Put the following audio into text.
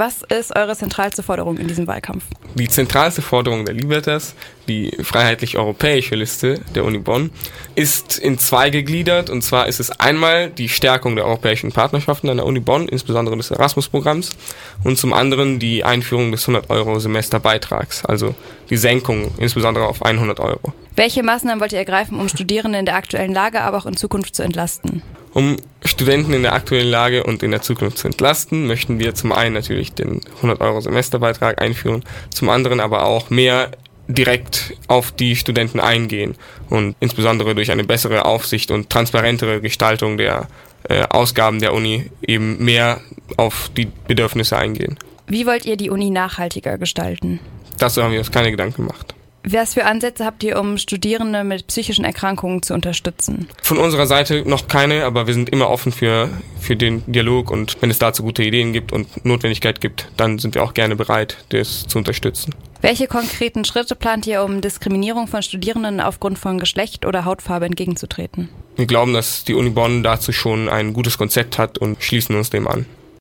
Was ist eure zentralste Forderung in diesem Wahlkampf? Die zentralste Forderung der Libertas, die freiheitlich-europäische Liste der Uni Bonn, ist in zwei gegliedert. Und zwar ist es einmal die Stärkung der europäischen Partnerschaften an der Uni Bonn, insbesondere des Erasmus-Programms, und zum anderen die Einführung des 100-Euro-Semesterbeitrags, also die Senkung insbesondere auf 100 Euro. Welche Maßnahmen wollt ihr ergreifen, um Studierende in der aktuellen Lage, aber auch in Zukunft zu entlasten? Um Studenten in der aktuellen Lage und in der Zukunft zu entlasten, möchten wir zum einen natürlich den 100 Euro Semesterbeitrag einführen, zum anderen aber auch mehr direkt auf die Studenten eingehen und insbesondere durch eine bessere Aufsicht und transparentere Gestaltung der äh, Ausgaben der Uni eben mehr auf die Bedürfnisse eingehen. Wie wollt ihr die Uni nachhaltiger gestalten? Dazu haben wir uns keine Gedanken gemacht. Was für Ansätze habt ihr, um Studierende mit psychischen Erkrankungen zu unterstützen? Von unserer Seite noch keine, aber wir sind immer offen für, für den Dialog und wenn es dazu gute Ideen gibt und Notwendigkeit gibt, dann sind wir auch gerne bereit, das zu unterstützen. Welche konkreten Schritte plant ihr, um Diskriminierung von Studierenden aufgrund von Geschlecht oder Hautfarbe entgegenzutreten? Wir glauben, dass die Uni Bonn dazu schon ein gutes Konzept hat und schließen uns dem an.